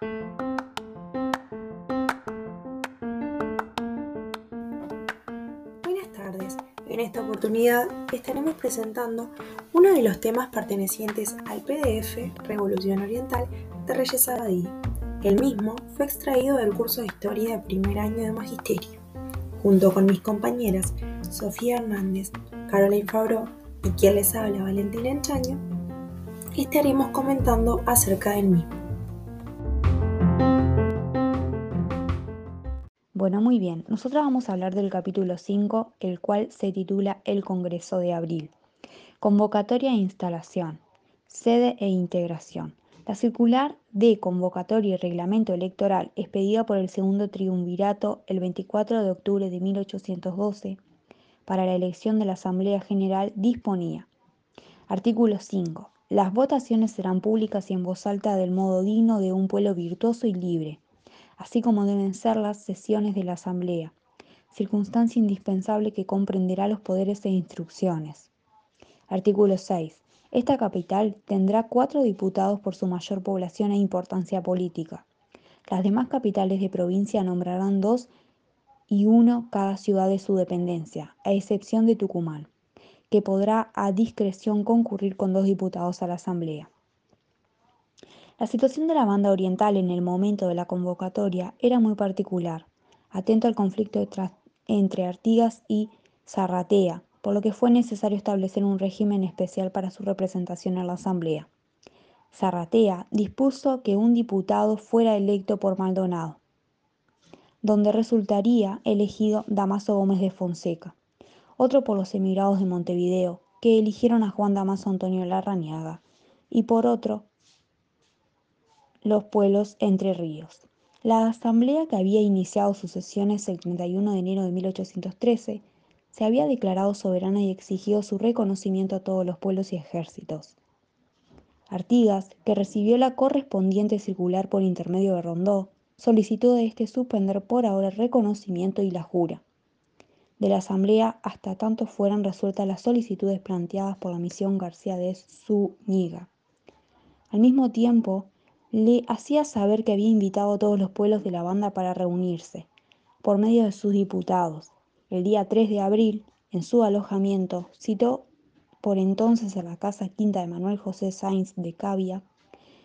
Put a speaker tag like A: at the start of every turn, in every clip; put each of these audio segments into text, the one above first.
A: Buenas tardes. En esta oportunidad estaremos presentando uno de los temas pertenecientes al PDF Revolución Oriental de Reyes Abadí. El mismo fue extraído del curso de Historia de primer año de Magisterio, junto con mis compañeras Sofía Hernández, Caroline Fabro y quien les habla Valentina Enchaño, estaremos comentando acerca del mismo.
B: Bueno, muy bien. Nosotros vamos a hablar del capítulo 5, el cual se titula El Congreso de Abril. Convocatoria e instalación, sede e integración. La circular de convocatoria y reglamento electoral expedida por el segundo triunvirato el 24 de octubre de 1812 para la elección de la Asamblea General disponía. Artículo 5. Las votaciones serán públicas y en voz alta del modo digno de un pueblo virtuoso y libre así como deben ser las sesiones de la Asamblea, circunstancia indispensable que comprenderá los poderes e instrucciones. Artículo 6. Esta capital tendrá cuatro diputados por su mayor población e importancia política. Las demás capitales de provincia nombrarán dos y uno cada ciudad de su dependencia, a excepción de Tucumán, que podrá a discreción concurrir con dos diputados a la Asamblea. La situación de la banda oriental en el momento de la convocatoria era muy particular, atento al conflicto entre Artigas y Zarratea, por lo que fue necesario establecer un régimen especial para su representación en la Asamblea. Zarratea dispuso que un diputado fuera electo por Maldonado, donde resultaría elegido Damaso Gómez de Fonseca, otro por los emigrados de Montevideo, que eligieron a Juan Damaso Antonio Larrañaga, y por otro los pueblos entre ríos. La asamblea que había iniciado sus sesiones el 31 de enero de 1813 se había declarado soberana y exigido su reconocimiento a todos los pueblos y ejércitos. Artigas, que recibió la correspondiente circular por intermedio de Rondó, solicitó de este suspender por ahora el reconocimiento y la jura de la Asamblea hasta tanto fueran resueltas las solicitudes planteadas por la misión García de Zúñiga. Al mismo tiempo, le hacía saber que había invitado a todos los pueblos de la banda para reunirse, por medio de sus diputados. El día 3 de abril, en su alojamiento, citó por entonces a la casa quinta de Manuel José Sainz de Cavia,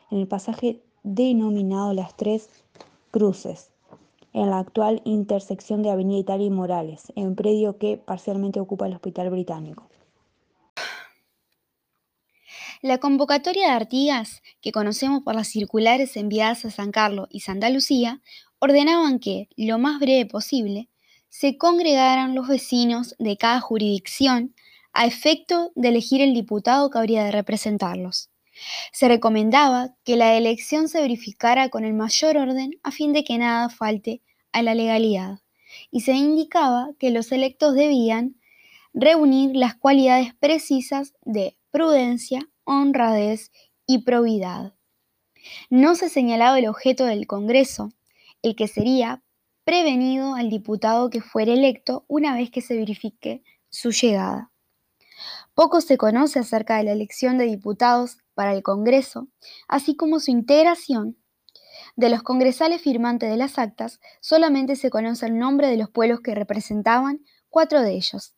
B: en el pasaje denominado Las Tres Cruces, en la actual intersección de Avenida Italia y Morales, en predio que parcialmente ocupa el Hospital Británico.
C: La convocatoria de Artigas, que conocemos por las circulares enviadas a San Carlos y Santa Lucía, ordenaban que, lo más breve posible, se congregaran los vecinos de cada jurisdicción a efecto de elegir el diputado que habría de representarlos. Se recomendaba que la elección se verificara con el mayor orden a fin de que nada falte a la legalidad, y se indicaba que los electos debían reunir las cualidades precisas de prudencia, honradez y probidad. No se señalaba el objeto del Congreso, el que sería prevenido al diputado que fuera electo una vez que se verifique su llegada. Poco se conoce acerca de la elección de diputados para el Congreso, así como su integración. De los congresales firmantes de las actas, solamente se conoce el nombre de los pueblos que representaban cuatro de ellos.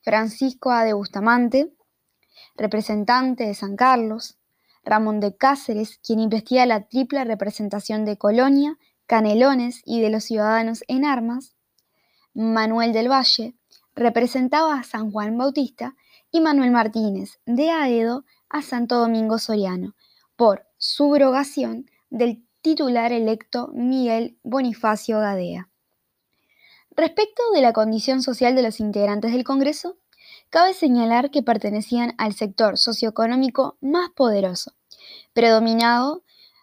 C: Francisco A. de Bustamante, representante de San Carlos, Ramón de Cáceres, quien investiga la triple representación de Colonia, Canelones y de los ciudadanos en armas, Manuel del Valle, representaba a San Juan Bautista, y Manuel Martínez, de Aedo a Santo Domingo Soriano, por subrogación del titular electo Miguel Bonifacio Gadea. Respecto de la condición social de los integrantes del Congreso, Cabe señalar que pertenecían al sector socioeconómico más poderoso, predominado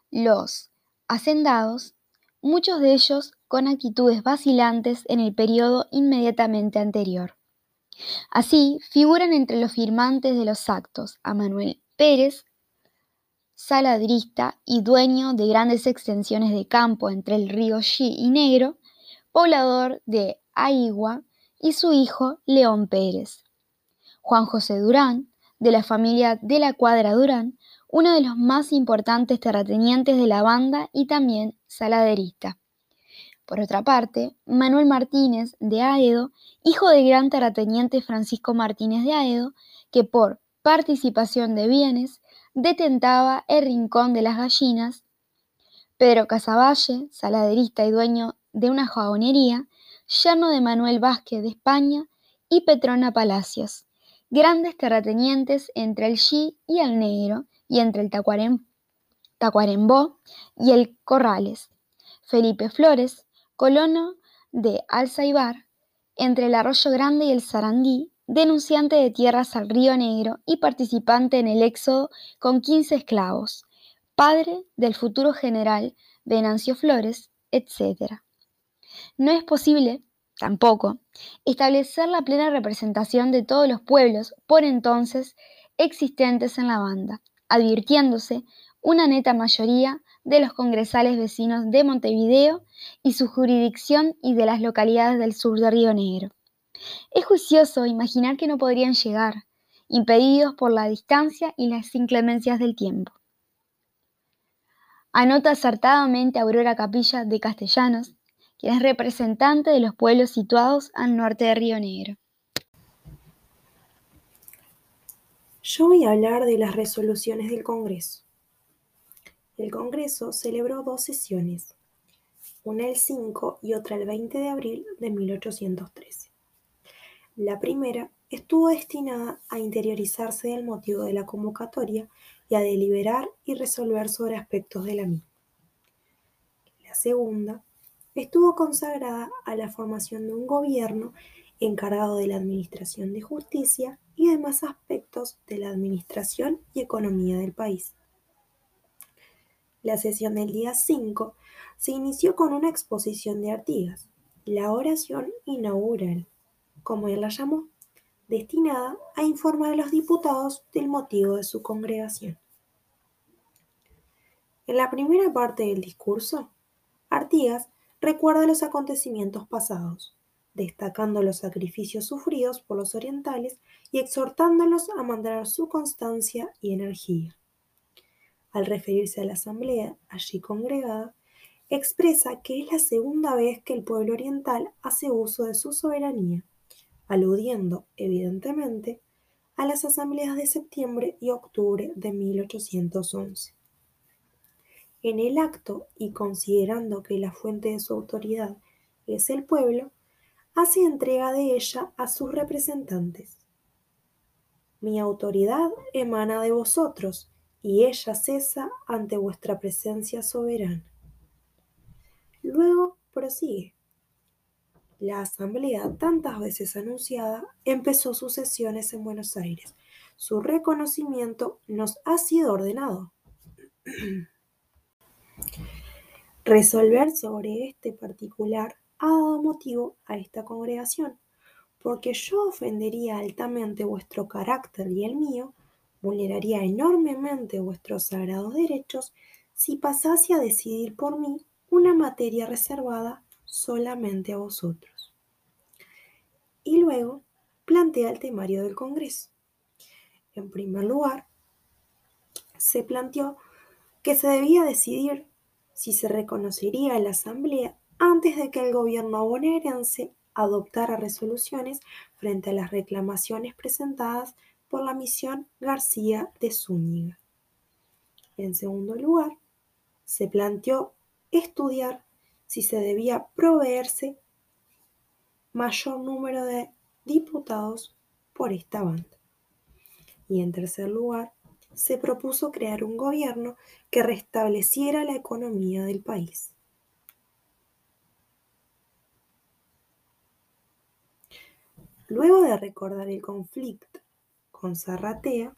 C: los hacendados, muchos de ellos con actitudes vacilantes en el periodo inmediatamente anterior. Así figuran entre los firmantes de los actos a Manuel Pérez, saladrista y dueño de grandes extensiones de campo entre el río Xi y Negro, poblador de Aigua, y su hijo León Pérez. Juan José Durán, de la familia de la Cuadra Durán, uno de los más importantes terratenientes de la banda y también saladerista. Por otra parte, Manuel Martínez de Aedo, hijo del gran terrateniente Francisco Martínez de Aedo, que por participación de bienes detentaba el Rincón de las Gallinas, Pedro Casavalle, saladerista y dueño de una jabonería, yerno de Manuel Vázquez de España y Petrona Palacios, grandes terratenientes entre el Xi y el Negro y entre el Tacuarembó y el Corrales. Felipe Flores, colono de Alzaibar, entre el Arroyo Grande y el Sarandí, denunciante de tierras al Río Negro y participante en el éxodo con 15 esclavos, padre del futuro general Venancio Flores, etc. No es posible, tampoco, establecer la plena representación de todos los pueblos por entonces existentes en la banda, advirtiéndose una neta mayoría de los congresales vecinos de Montevideo y su jurisdicción y de las localidades del sur de Río Negro. Es juicioso imaginar que no podrían llegar, impedidos por la distancia y las inclemencias del tiempo. Anota acertadamente Aurora Capilla de Castellanos, es representante de los pueblos situados al norte de Río Negro.
A: Yo voy a hablar de las resoluciones del Congreso. El Congreso celebró dos sesiones, una el 5 y otra el 20 de abril de 1813. La primera estuvo destinada a interiorizarse del motivo de la convocatoria y a deliberar y resolver sobre aspectos de la misma. La segunda estuvo consagrada a la formación de un gobierno encargado de la administración de justicia y demás aspectos de la administración y economía del país. La sesión del día 5 se inició con una exposición de Artigas, la oración inaugural como él la llamó, destinada a informar a los diputados del motivo de su congregación. En la primera parte del discurso, Artigas recuerda los acontecimientos pasados, destacando los sacrificios sufridos por los orientales y exhortándolos a mantener su constancia y energía. Al referirse a la asamblea allí congregada, expresa que es la segunda vez que el pueblo oriental hace uso de su soberanía aludiendo, evidentemente, a las asambleas de septiembre y octubre de 1811. En el acto, y considerando que la fuente de su autoridad es el pueblo, hace entrega de ella a sus representantes. Mi autoridad emana de vosotros, y ella cesa ante vuestra presencia soberana. Luego prosigue. La asamblea, tantas veces anunciada, empezó sus sesiones en Buenos Aires. Su reconocimiento nos ha sido ordenado. Resolver sobre este particular ha dado motivo a esta congregación, porque yo ofendería altamente vuestro carácter y el mío, vulneraría enormemente vuestros sagrados derechos si pasase a decidir por mí una materia reservada solamente a vosotros y luego plantea el temario del Congreso. En primer lugar, se planteó que se debía decidir si se reconocería a la Asamblea antes de que el gobierno bonaerense adoptara resoluciones frente a las reclamaciones presentadas por la misión García de Zúñiga. En segundo lugar, se planteó estudiar si se debía proveerse mayor número de diputados por esta banda. Y en tercer lugar, se propuso crear un gobierno que restableciera la economía del país. Luego de recordar el conflicto con Zarratea,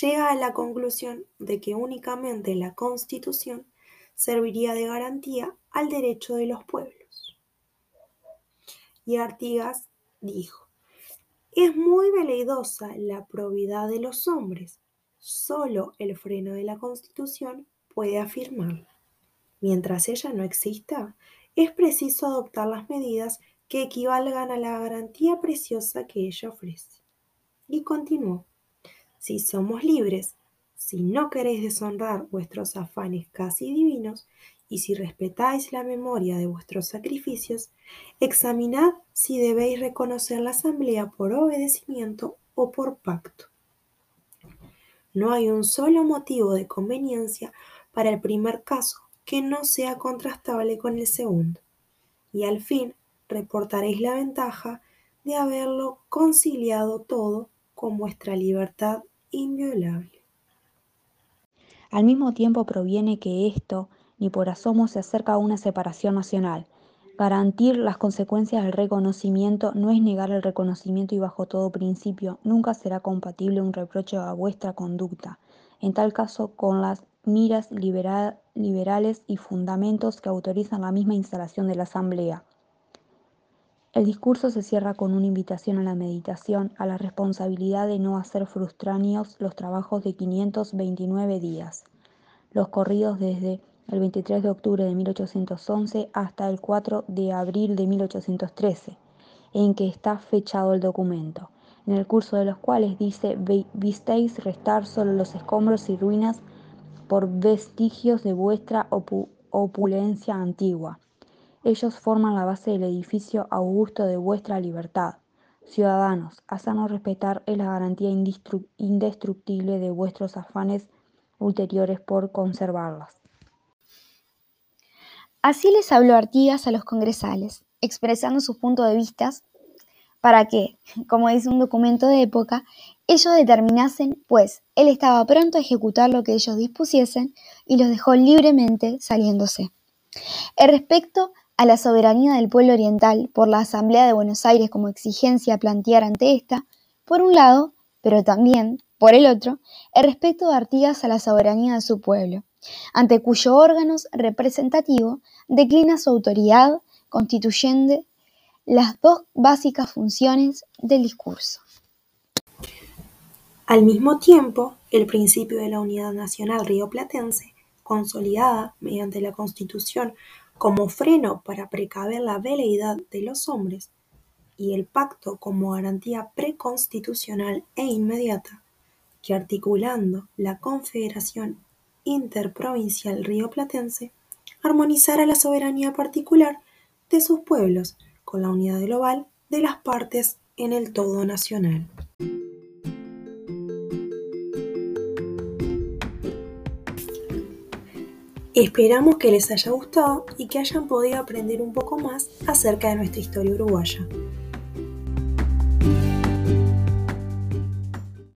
A: llega a la conclusión de que únicamente la Constitución serviría de garantía al derecho de los pueblos y Artigas dijo, es muy veleidosa la probidad de los hombres, solo el freno de la Constitución puede afirmarla. Mientras ella no exista, es preciso adoptar las medidas que equivalgan a la garantía preciosa que ella ofrece. Y continuó, si somos libres, Si no queréis deshonrar vuestros afanes casi divinos, y si respetáis la memoria de vuestros sacrificios, examinad si debéis reconocer la asamblea por obedecimiento o por pacto. No hay un solo motivo de conveniencia para el primer caso que no sea contrastable con el segundo, y al fin reportaréis la ventaja de haberlo conciliado todo con vuestra libertad inviolable.
B: Al mismo tiempo proviene que esto ni por asomo se acerca a una separación nacional. Garantir las consecuencias del reconocimiento no es negar el reconocimiento y bajo todo principio nunca será compatible un reproche a vuestra conducta, en tal caso con las miras liberales y fundamentos que autorizan la misma instalación de la Asamblea. El discurso se cierra con una invitación a la meditación, a la responsabilidad de no hacer frustraníos los trabajos de 529 días, los corridos desde el 23 de octubre de 1811 hasta el 4 de abril de 1813, en que está fechado el documento, en el curso de los cuales dice visteis restar solo los escombros y ruinas por vestigios de vuestra opulencia antigua. Ellos forman la base del edificio augusto de vuestra libertad. Ciudadanos, hacernos respetar es la garantía indestructible de vuestros afanes ulteriores por conservarlas.
C: Así les habló Artigas a los congresales, expresando sus puntos de vista para que, como dice un documento de época, ellos determinasen, pues él estaba pronto a ejecutar lo que ellos dispusiesen y los dejó libremente saliéndose. El respecto a la soberanía del pueblo oriental por la Asamblea de Buenos Aires como exigencia a plantear ante esta, por un lado, pero también, por el otro, el respeto de Artigas a la soberanía de su pueblo, ante cuyo órganos representativo declina su autoridad constituyendo las dos básicas funciones del discurso.
A: Al mismo tiempo, el principio de la unidad nacional rioplatense, consolidada mediante la Constitución como freno para precaver la veleidad de los hombres, y el pacto como garantía preconstitucional e inmediata, que articulando la Confederación interprovincial rioplatense armonizara la soberanía particular de sus pueblos con la unidad global de las partes en el todo nacional. Esperamos que les haya gustado y que hayan podido aprender un poco más acerca de nuestra historia uruguaya.